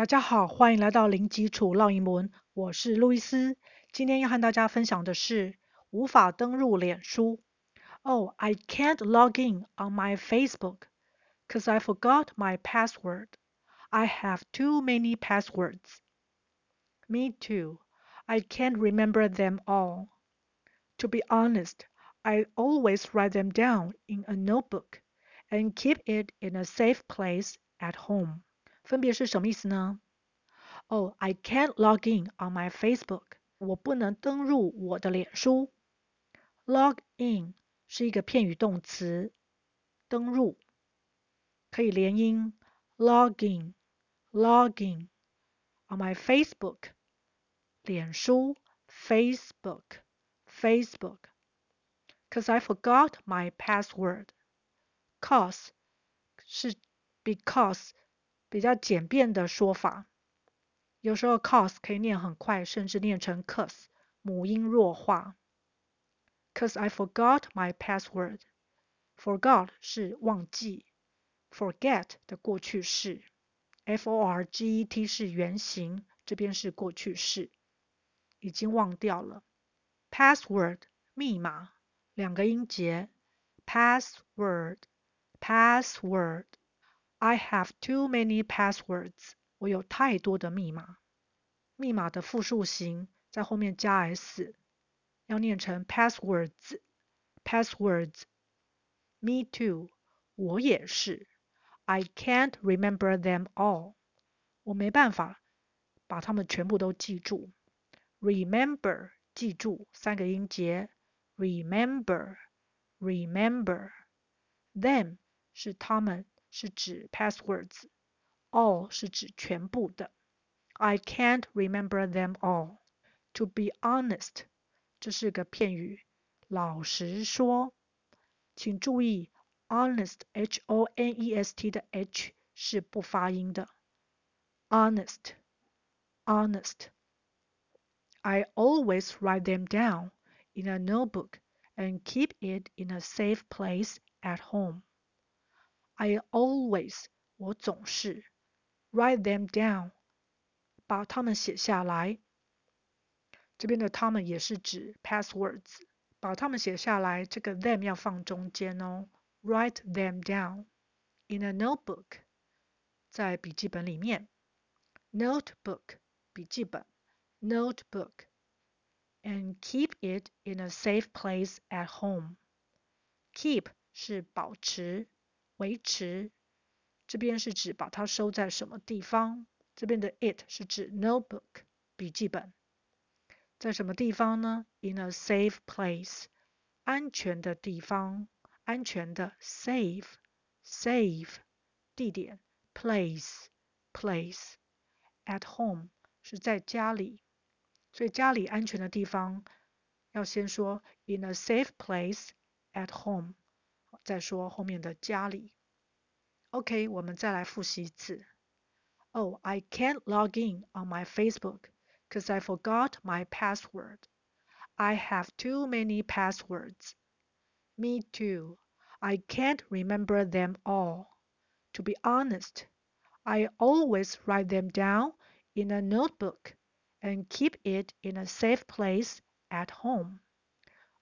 大家好，欢迎来到零基础绕英文，我是路易斯。今天要和大家分享的是无法登入脸书。Oh, I can't log in on my Facebook because I forgot my password. I have too many passwords. Me too. I can't remember them all. To be honest, I always write them down in a notebook and keep it in a safe place at home. 分别是什么意思呢？Oh, I can't log in on my Facebook. 我不能登入我的脸书。Log in 是一个片语动词，登入可以连音。Logging, logging on my Facebook. 脸书，Facebook, Facebook. Cause I forgot my password. Cause 是 because。比较简便的说法，有时候 cause 可以念很快，甚至念成 cause，母音弱化。Cause I forgot my password. Forgot 是忘记，forget 的过去式，f-o-r-g-e-t 是原形，这边是过去式，已经忘掉了。Password 密码，两个音节，password，password。I have too many passwords. 我有太多的密码。密码的复数形在后面加 s，要念成 passwords。passwords。Me too. 我也是。I can't remember them all. 我没办法把它们全部都记住。Remember 记住三个音节。Remember. Remember. Them 是他们。是指 passwords，all 是指全部的。I can't remember them all. To be honest，这是个片语，老实说。请注意，honest，h-o-n-e-s-t 的 h 是不发音的。Honest，honest。I always write them down in a notebook and keep it in a safe place at home. I always 我总是 write them down 把它们写下来。这边的它们也是指 passwords，把它们写下来，这个 them 要放中间哦。Write them down in a notebook，在笔记本里面。Notebook 笔记本，notebook，and keep it in a safe place at home。Keep 是保持。 维持，这边是指把它收在什么地方？这边的 it 是指 notebook 笔记本，在什么地方呢？In a safe place，安全的地方，安全的 safe safe 地点 place place at home 是在家里，所以家里安全的地方要先说 in a safe place at home。再说后面的家里。OK，我们再来复习一次。Oh, I can't log in on my Facebook because I forgot my password. I have too many passwords. Me too. I can't remember them all. To be honest, I always write them down in a notebook and keep it in a safe place at home.